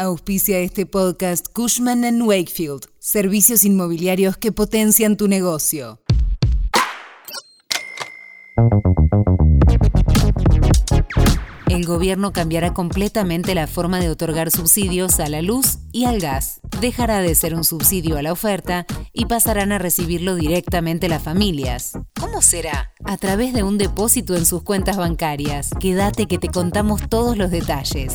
Auspicia este podcast Cushman ⁇ Wakefield, servicios inmobiliarios que potencian tu negocio. El gobierno cambiará completamente la forma de otorgar subsidios a la luz y al gas. Dejará de ser un subsidio a la oferta y pasarán a recibirlo directamente las familias. ¿Cómo será? A través de un depósito en sus cuentas bancarias. Quédate que te contamos todos los detalles.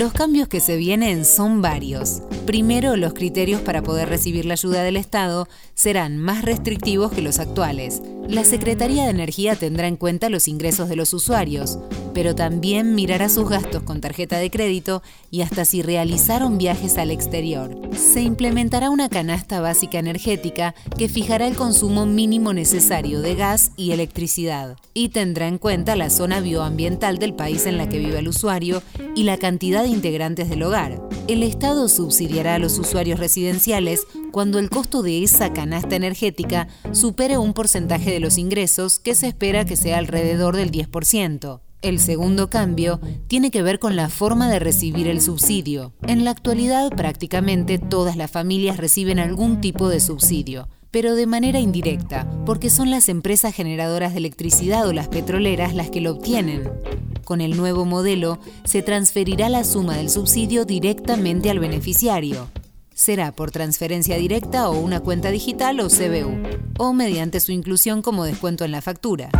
Los cambios que se vienen son varios. Primero, los criterios para poder recibir la ayuda del Estado serán más restrictivos que los actuales. La Secretaría de Energía tendrá en cuenta los ingresos de los usuarios, pero también mirará sus gastos con tarjeta de crédito y hasta si realizaron viajes al exterior. Se implementará una canasta básica energética que fijará el consumo mínimo necesario de gas y electricidad y tendrá en cuenta la zona bioambiental del país en la que vive el usuario y la cantidad de integrantes del hogar. El Estado subsidiará a los usuarios residenciales cuando el costo de esa canasta energética supere un porcentaje de los ingresos que se espera que sea alrededor del 10%. El segundo cambio tiene que ver con la forma de recibir el subsidio. En la actualidad prácticamente todas las familias reciben algún tipo de subsidio, pero de manera indirecta, porque son las empresas generadoras de electricidad o las petroleras las que lo obtienen. Con el nuevo modelo se transferirá la suma del subsidio directamente al beneficiario. Será por transferencia directa o una cuenta digital o CBU, o mediante su inclusión como descuento en la factura.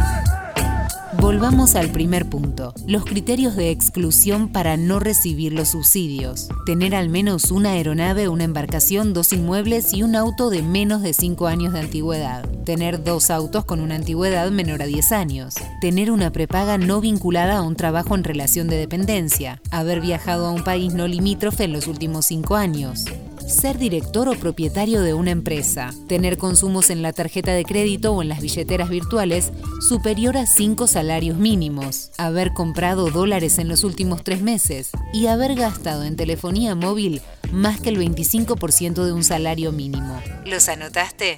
Volvamos al primer punto, los criterios de exclusión para no recibir los subsidios. Tener al menos una aeronave, una embarcación, dos inmuebles y un auto de menos de 5 años de antigüedad. Tener dos autos con una antigüedad menor a 10 años. Tener una prepaga no vinculada a un trabajo en relación de dependencia. Haber viajado a un país no limítrofe en los últimos 5 años ser director o propietario de una empresa, tener consumos en la tarjeta de crédito o en las billeteras virtuales superior a 5 salarios mínimos, haber comprado dólares en los últimos tres meses y haber gastado en telefonía móvil más que el 25% de un salario mínimo. ¿Los anotaste?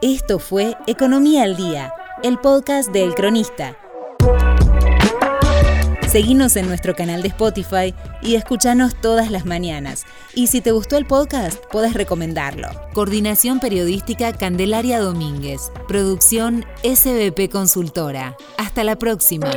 Esto fue Economía al Día, el podcast de El Cronista Seguinos en nuestro canal de Spotify y escúchanos todas las mañanas. Y si te gustó el podcast, puedes recomendarlo. Coordinación Periodística Candelaria Domínguez. Producción SBP Consultora. Hasta la próxima.